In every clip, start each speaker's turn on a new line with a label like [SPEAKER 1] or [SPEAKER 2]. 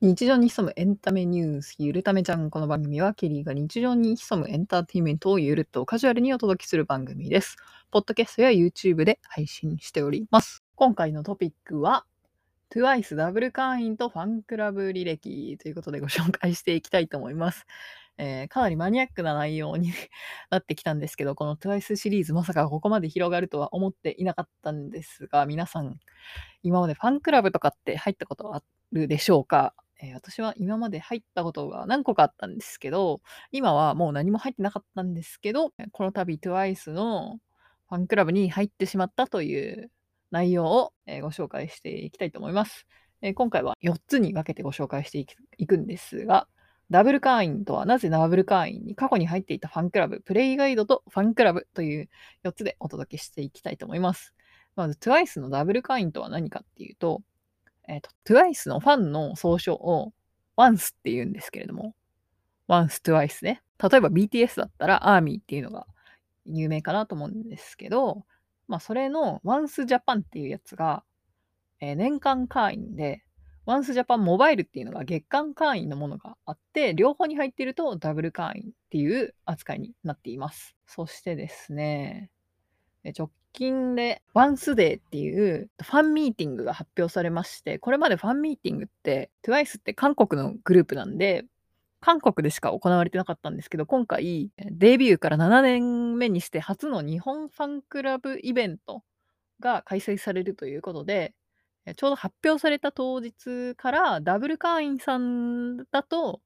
[SPEAKER 1] 日常に潜むエンタメニュース、ゆるためちゃん。この番組は、ケリーが日常に潜むエンターテインメントをゆるっとカジュアルにお届けする番組です。ポッドキャストや YouTube で配信しております。今回のトピックは、TWICE ダブル会員とファンクラブ履歴ということでご紹介していきたいと思います。えーかなりマニアックな内容になってきたんですけど、この TWICE シリーズまさかここまで広がるとは思っていなかったんですが、皆さん、今までファンクラブとかって入ったことあるでしょうか？私は今まで入ったことが何個かあったんですけど、今はもう何も入ってなかったんですけど、この度 TWICE のファンクラブに入ってしまったという内容を、ご紹介していきたいと思います。今回は4つに分けてご紹介していくんですが、ダブル会員とはなぜダブル会員に過去に入っていたファンクラブ、プレイガイドとファンクラブという4つでお届けしていきたいと思います。まず TWICE のダブル会員とは何かっていうと、えっ、と、TWICE のファンの総称を ONCE って言うんですけれども、ONCE TWICE ね。例えば BTS だったら ARMY っていうのが有名かなと思うんですけど、まあそれの ONCE Japan っていうやつが、えー年間会員で、ONCE Japan モバイルっていうのが月間会員のものがあって、両方に入っているとダブル会員っていう扱いになっています。そしてですね、直近でワンスデーっていうファンミーティングが発表されまして、これまでファンミーティングって TWICE って韓国のグループなんで、韓国でしか行われてなかったんですけど、今回デビューから7年目にして初の日本ファンクラブイベントが開催されるということで、ちょうど発表された当日からダブル会員さんだと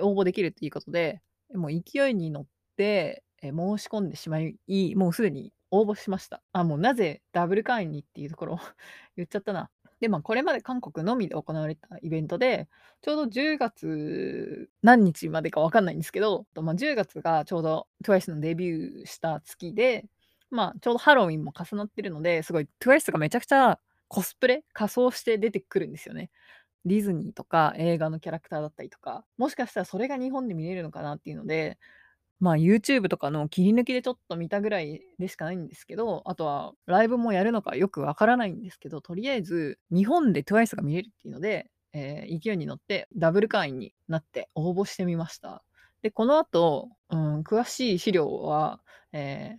[SPEAKER 1] 応募できるということで、もう勢いに乗って申し込んでしまい、もうすでに応募しました。あ、もうなぜダブル会員にっていうところを 言っちゃったな。で、まあこれまで韓国のみで行われたイベントで、ちょうど10月何日までかわかんないんですけど、まあ、10月がちょうど TWICE のデビューした月で、まあちょうどハロウィンも重なってるので、すごい TWICE がめちゃくちゃコスプレ仮装して出てくるんですよね。ディズニーとか映画のキャラクターだったりとか、もしかしたらそれが日本で見れるのかなっていうので、まあ YouTube とかの切り抜きでちょっと見たぐらいでしかないんですけど、あとはライブもやるのかよくわからないんですけど、とりあえず日本で TWICE が見れるっていうので、えー勢いに乗ってダブル会員になって応募してみました。で、この後、うん、詳しい資料は、えー、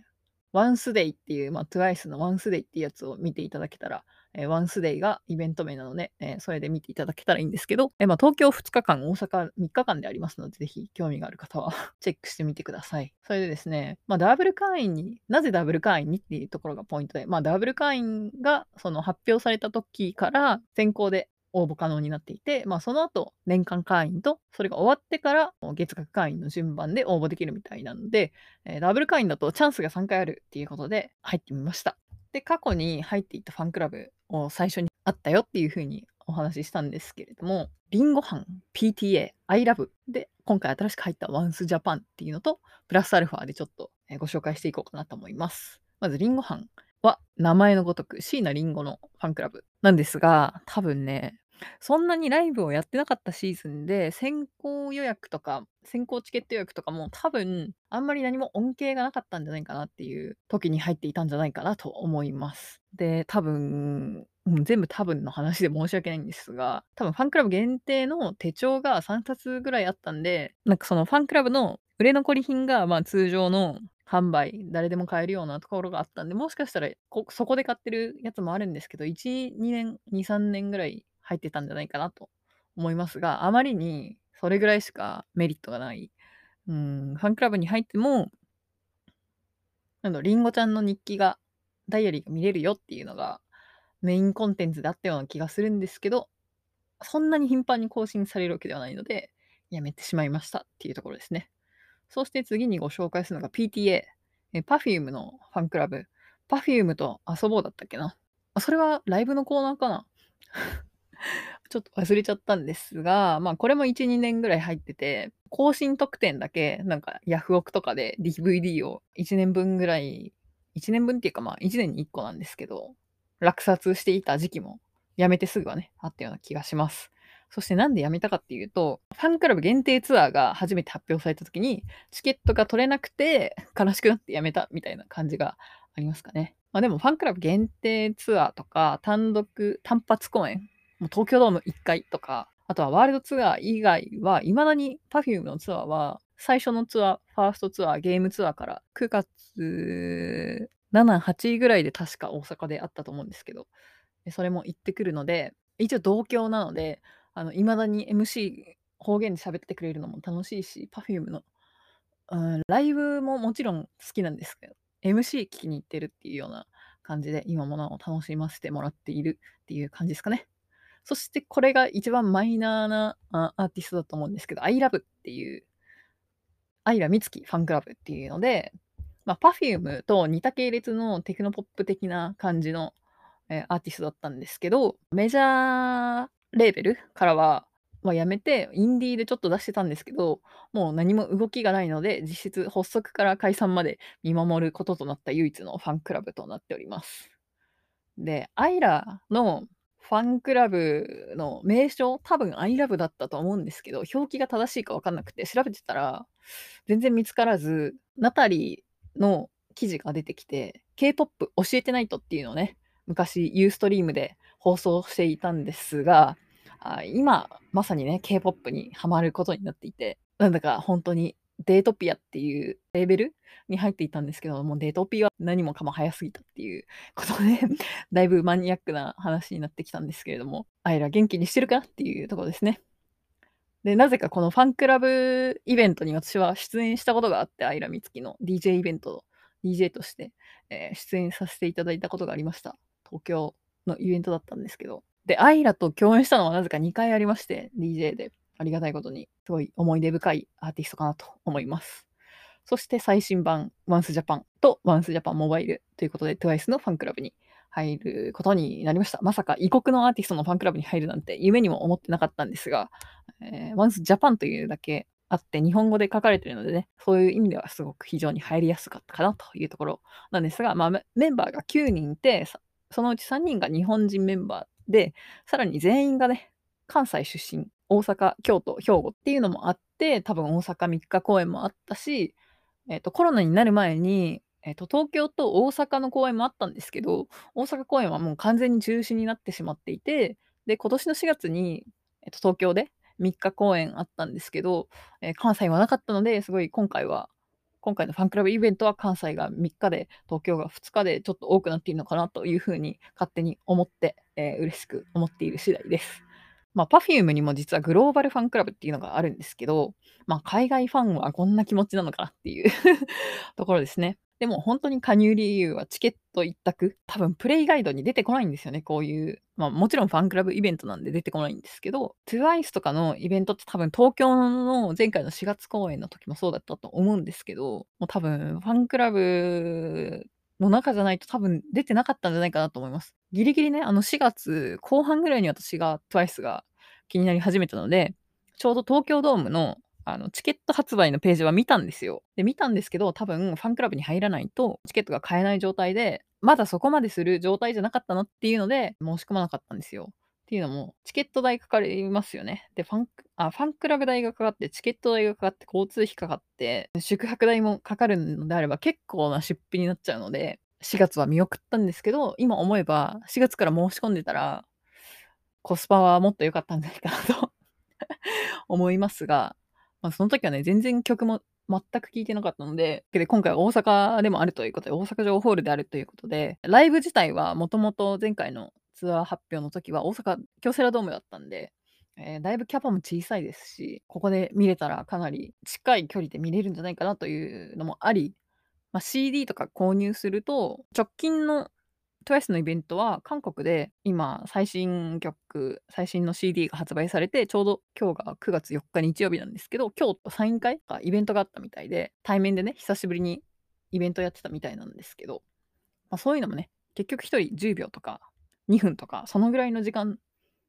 [SPEAKER 1] ワンスデイっていう、まあ、TWICE のワンスデイっていうやつを見ていただけたら、えワンスデイがイベント名なので、えそれで見ていただけたらいいんですけど、えまあ、東京2日間、大阪3日間でありますので、ぜひ興味がある方は チェックしてみてください。それでですね、まあ、ダブル会員に、なぜダブル会員にっていうところがポイントで、まあ、ダブル会員がその発表された時から先行で応募可能になっていて、まあ、その後年間会員とそれが終わってから月額会員の順番で応募できるみたいなので、えーダブル会員だとチャンスが3回あるっていうことで入ってみました。で、過去に入っていたファンクラブ最初にあったよっていうふうにお話ししたんですけれども、リンゴ班、PTA、ILOVE で今回新しく入った Once Japan っていうのと、プラスアルファでちょっとご紹介していこうかなと思います。まずリンゴ班は名前のごとく椎名林檎のファンクラブなんですが、多分ね、そんなにライブをやってなかったシーズンで、先行予約とか、先行チケット予約とかも多分、あんまり何も恩恵がなかったんじゃないかなっていう時に入っていたんじゃないかなと思います。で、多分、全部多分の話で申し訳ないんですが、多分ファンクラブ限定の手帳が3冊ぐらいあったんで、なんかそのファンクラブの売れ残り品がまあ通常の販売、誰でも買えるようなところがあったんで、もしかしたらそこで買ってるやつもあるんですけど、1、2年、2、3年ぐらい入ってたんじゃないかなと思いますが、あまりにそれぐらいしかメリットがない。うん、ファンクラブに入っても、なんだ、りんごちゃんの日記が、ダイアリーが見れるよっていうのがメインコンテンツであったような気がするんですけど、そんなに頻繁に更新されるわけではないので、やめてしまいましたっていうところですね。そして次にご紹介するのが PTA、Perfume のファンクラブ。Perfume と遊ぼうだったっけな。それはライブのコーナーかな ちょっと忘れちゃったんですが、まあこれも1、2年ぐらい入ってて、更新特典だけ、なんかヤフオクとかで DVD を1年分ぐらい、1年分っていうかまあ1年に1個なんですけど、落札していた時期もやめてすぐはね、あったような気がします。そしてなんでやめたかっていうと、ファンクラブ限定ツアーが初めて発表された時に、チケットが取れなくて 悲しくなってやめたみたいな感じがありますかね。まあでもファンクラブ限定ツアーとか、単独、単発公演、もう東京ドーム1回とか、あとはワールドツアー以外は、未だに Perfume のツアーは、最初のツアー、ファーストツアー、ゲームツアーから9月7、8ぐらいで確か大阪であったと思うんですけど、それも行ってくるので、一応同郷なので、あの、未だに MC 方言で喋ってくれるのも楽しいし、Perfume の、うん、ライブももちろん好きなんですけど、MC 聞きに行ってるっていうような感じで、今もなお楽しませてもらっているっていう感じですかね。そしてこれが一番マイナーなアーティストだと思うんですけど、ILOVE っていう、アイラミツキファンクラブっていうので、まあ、Perfume と似た系列のテクノポップ的な感じの、えー、アーティストだったんですけど、メジャーレーベルからは、まあ、やめて、インディーでちょっと出してたんですけど、もう何も動きがないので、実質発足から解散まで見守ることとなった唯一のファンクラブとなっております。で、アイラのファンクラブの名称、多分 ILOVE だったと思うんですけど、表記が正しいか分かんなくて、調べてたら、全然見つからず、ナタリーの記事が出てきて、K-POP 教えてないとっていうのをね、昔ユーストリームで放送していたんですが、あ今、まさにね、K-POP にハマることになっていて、なんだか本当にデートピアっていうレーベルに入っていたんですけども、デートピアは何もかも早すぎたっていうことでだいぶマニアックな話になってきたんですけれども、あいら元気にしてるかなっていうところですね。で、なぜかこのファンクラブイベントに私は出演したことがあって、アイラミツキの DJ イベント、DJ として、えー、出演させていただいたことがありました。東京のイベントだったんですけど。で、アイラと共演したのはなぜか2回ありまして、DJ で。ありがたいことに、すごい思い出深いアーティストかなと思います。そして最新版、ワンスジャパンとワンスジャパンモバイルということで、TWICE のファンクラブに入ることになりました。まさか異国のアーティストのファンクラブに入るなんて夢にも思ってなかったんですが、えー、ワンスジャパンというだけあって日本語で書かれているのでね、そういう意味ではすごく非常に入りやすかったかなというところなんですが、まあ、メンバーが9人いて、そのうち3人が日本人メンバーで、さらに全員がね、関西出身大阪、京都、兵庫っていうのもあって、多分大阪3日公演もあったし、え、ー、と、コロナになる前に、え、ー、と、東京と大阪の公演もあったんですけど、大阪公演はもう完全に中止になってしまっていて、で、今年の4月に、え、ー、と、東京で3日公演あったんですけど、え関西はなかったので、すごい今回は、今回のファンクラブイベントは関西が3日で、東京が2日でちょっと多くなっているのかなというふうに勝手に思って、えー、嬉しく思っている次第です。まあ、Perfume にも実はグローバルファンクラブっていうのがあるんですけど、まあ、海外ファンはこんな気持ちなのかなっていう ところですね。でも本当に加入理由はチケット一択。多分プレイガイドに出てこないんですよね、こういう。まあもちろんファンクラブイベントなんで出てこないんですけど、TWICE とかのイベントって多分東京の前回の4月公演の時もそうだったと思うんですけど、もう多分ファンクラブの中じゃないと多分出てなかったんじゃないかなと思います。ギリギリね、あの4月後半ぐらいに私が TWICE が気になり始めたので、ちょうど東京ドームのあのチケット発売のページは見たんですよ。で、見たんですけど、多分ファンクラブに入らないとチケットが買えない状態で、まだそこまでする状態じゃなかったのっていうので、申し込まなかったんですよ。っていうのも、チケット代かかりますよね。で、ファンあファンクラブ代がかかって、チケット代がかかって、交通費かかって、宿泊代もかかるのであれば結構な出費になっちゃうので、4月は見送ったんですけど、今思えば4月から申し込んでたら、コスパはもっと良かったんじゃないかなと 思いますが、まあ、その時はね、全然曲も全く聴いてなかったので、で今回大阪でもあるということで、大阪城ホールであるということで、ライブ自体はもともと前回のツアー発表の時は大阪京セラドームだったんで、えー、だいぶキャパも小さいですし、ここで見れたらかなり近い距離で見れるんじゃないかなというのもあり、まあ、CD とか購入すると、直近の TWICE のイベントは韓国で今最新曲、最新の CD が発売されて、ちょうど今日が9月4日日曜日なんですけど、今日サイン会かイベントがあったみたいで、対面でね、久しぶりにイベントやってたみたいなんですけど、まあ、そういうのもね、結局1人10秒とか2分とか、そのぐらいの時間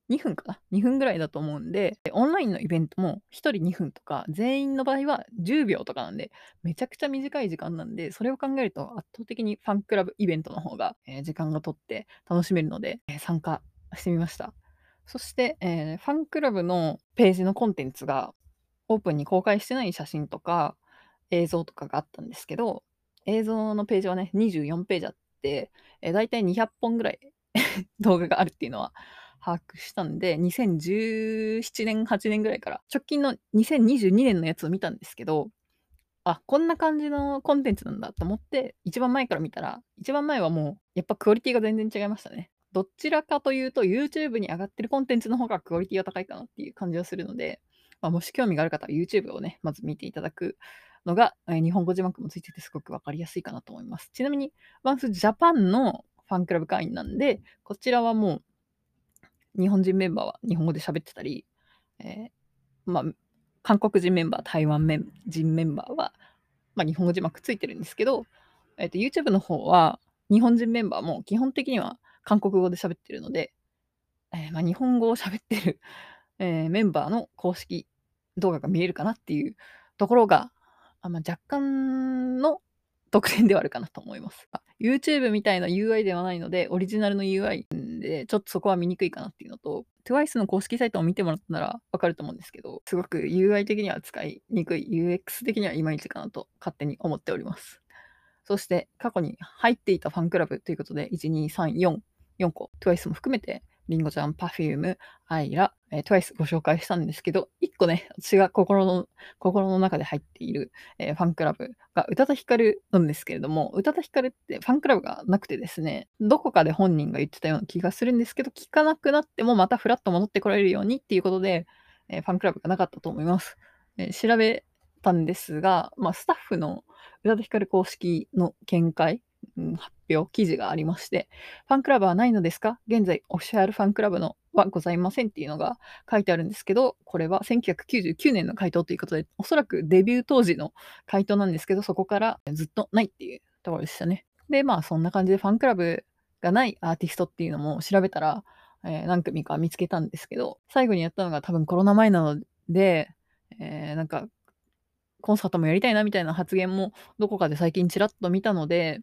[SPEAKER 1] 2分かな ?2 分ぐらいだと思うんで、オンラインのイベントも1人2分とか、全員の場合は10秒とかなんで、めちゃくちゃ短い時間なんで、それを考えると圧倒的にファンクラブイベントの方が、えー、時間がとって楽しめるので、えー、参加してみました。そして、えー、ファンクラブのページのコンテンツがオープンに公開してない写真とか映像とかがあったんですけど、映像のページはね、24ページあって、えー、大体200本ぐらい 動画があるっていうのは把握したんで、2017年、8年ぐらいから、直近の2022年のやつを見たんですけど、あ、こんな感じのコンテンツなんだと思って、一番前から見たら、一番前はもう、やっぱクオリティが全然違いましたね。どちらかというと、YouTube に上がってるコンテンツの方がクオリティが高いかなっていう感じがするので、まあ、もし興味がある方は YouTube をね、まず見ていただくのが、えー日本語字幕もついててすごくわかりやすいかなと思います。ちなみに、ワンスジャパンのファンクラブ会員なんで、こちらはもう、日本人メンバーは日本語で喋ってたり、えーまあ、韓国人メンバー、台湾人メンバーは、まあ、日本語字幕ついてるんですけど、えーと、YouTube の方は、日本人メンバーも基本的には韓国語で喋ってるので、えーまあ、日本語を喋ってる、えーメンバーの公式動画が見れるかなっていうところが、あまあ、若干の特典ではあるかなと思います。YouTube みたいな UI ではないので、オリジナルの UI で、ちょっとそこは見にくいかなっていうのと、TWICE の公式サイトを見てもらったならわかると思うんですけど、すごく UI 的には使いにくい、UX 的にはいまいちかなと勝手に思っております。そして、過去に入っていたファンクラブということで、1、2、3、4、4個、TWICE も含めてりんごちゃん、Perfume、アイラ、えー、TWICE ご紹介したんですけど、一個ね、私が心の、心の中で入っている、えー、ファンクラブが宇多田ヒカルなんですけれども、宇多田ヒカルってファンクラブがなくてですね、どこかで本人が言ってたような気がするんですけど、聞かなくなってもまたフラッと戻ってこられるようにっていうことで、えー、ファンクラブがなかったと思います。え調べたんですが、まあ、スタッフの宇多田ヒカル公式の見解発表、記事がありまして、ファンクラブはないのですか現在、オフィシャルファンクラブのはございませんっていうのが書いてあるんですけど、これは1999年の回答ということで、おそらくデビュー当時の回答なんですけど、そこからずっとないっていうところでしたね。で、まあそんな感じでファンクラブがないアーティストっていうのも調べたら、えー、何組か見つけたんですけど、最後にやったのが多分コロナ前なので、えー、なんかコンサートもやりたいなみたいな発言もどこかで最近ちらっと見たので、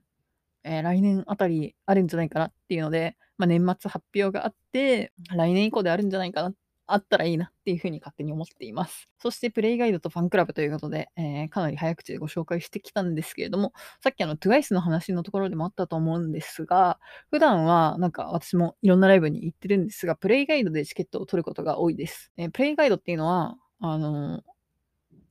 [SPEAKER 1] えー、来年あたりあるんじゃないかなっていうので、まあ、年末発表があって、来年以降であるんじゃないかな、あったらいいなっていうふうに勝手に思っています。そしてプレイガイドとファンクラブということで、えー、かなり早口でご紹介してきたんですけれども、さっきあの TWICE の話のところでもあったと思うんですが、普段はなんか私もいろんなライブに行ってるんですが、プレイガイドでチケットを取ることが多いです。えー、プレイガイドっていうのは、あのー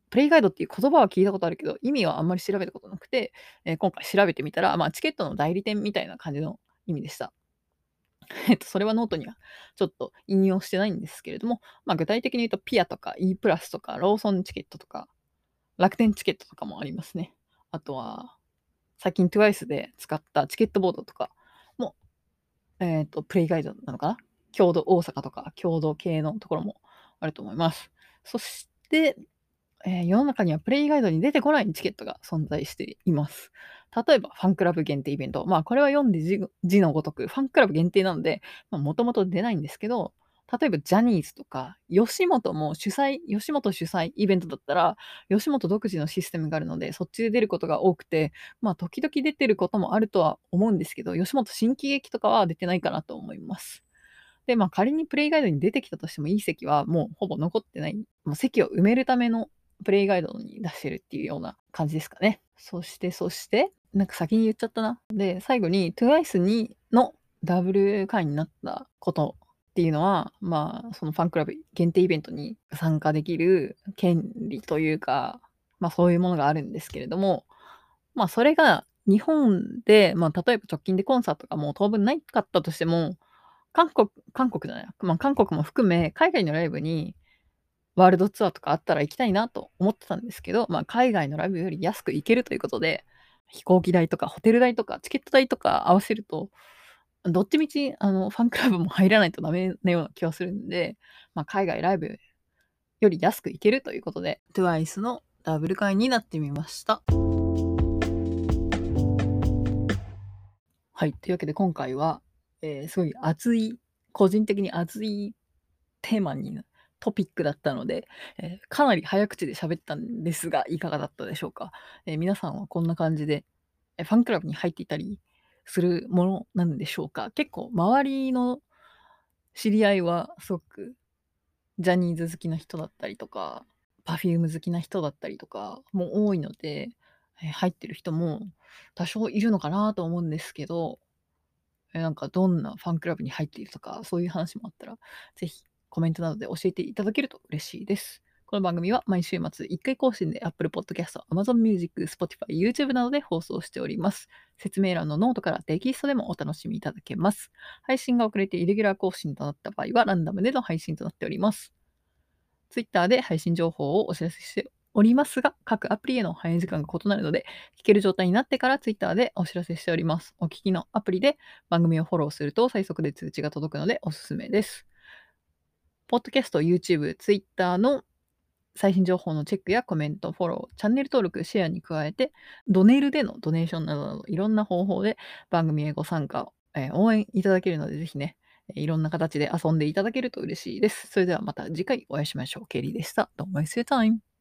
[SPEAKER 1] プレイガイドっていう言葉は聞いたことあるけど、意味はあんまり調べたことなくて、えー、今回調べてみたら、まあ、チケットの代理店みたいな感じの意味でした。えっと、それはノートにはちょっと引用してないんですけれども、まあ、具体的に言うと、ピアとか E プラスとか、ローソンチケットとか、楽天チケットとかもありますね。あとは、最近 TWICE で使ったチケットボードとかも、えっ、ー、と、プレイガイドなのかな？郷土大阪とか、郷土系のところもあると思います。そして、えー、世の中にはプレイガイドに出てこないチケットが存在しています。例えば、ファンクラブ限定イベント。まあ、これは読んで字のごとく、ファンクラブ限定なので、もともと出ないんですけど、例えば、ジャニーズとか、吉本も主催、吉本主催イベントだったら、吉本独自のシステムがあるので、そっちで出ることが多くて、まあ、時々出てることもあるとは思うんですけど、吉本新喜劇とかは出てないかなと思います。で、まあ、仮にプレイガイドに出てきたとしても、いい席はもうほぼ残ってない。まあ、席を埋めるためのプレイガイドに出してるっていうような感じですかね。そして、そして、なんか先に言っちゃったな。で、最後に TWICE にのダブル会員になったことっていうのは、まあ、そのファンクラブ限定イベントに参加できる権利というか、まあそういうものがあるんですけれども、まあそれが日本で、まあ例えば直近でコンサートがもう当分ないかったとしても、韓国、韓国じゃない、まあ韓国も含め海外のライブにワールドツアーとかあったら行きたいなと思ってたんですけど、まあ、海外のライブより安く行けるということで、飛行機代とかホテル代とかチケット代とか合わせると、どっちみちあのファンクラブも入らないとダメなような気はするんで、まあ、海外ライブより安く行けるということで、TWICE のダブル会になってみました。はい。というわけで今回は、えー、すごい熱い、個人的に熱いテーマにトピックだったので、えー、かなり早口で喋ったんですが、いかがだったでしょうか？えー、皆さんはこんな感じで、えファンクラブに入っていたりするものなんでしょうか？結構周りの知り合いはすごくジャニーズ好きな人だったりとか、Perfume 好きな人だったりとかも多いので、え入ってる人も多少いるのかなと思うんですけど、えなんかどんなファンクラブに入っているとか、そういう話もあったら、ぜひコメントなどで教えていただけると嬉しいです。この番組は毎週末1回更新で Apple Podcast、Amazon Music、Spotify、YouTube などで放送しております。説明欄のノートからテキストでもお楽しみいただけます。配信が遅れてイレギュラー更新となった場合はランダムでの配信となっております。Twitter で配信情報をお知らせしておりますが、各アプリへの反映時間が異なるので、聞ける状態になってから Twitter でお知らせしております。お聞きのアプリで番組をフォローすると最速で通知が届くのでおすすめです。ポッドキャスト、YouTube、Twitter の最新情報のチェックやコメント、フォロー、チャンネル登録、シェアに加えて、ドネルでのドネーションなどなどいろんな方法で番組へご参加、えー応援いただけるので、ぜひね、えーいろんな形で遊んでいただけると嬉しいです。それではまた次回お会いしましょう。ケリーでした。Don't waste your time.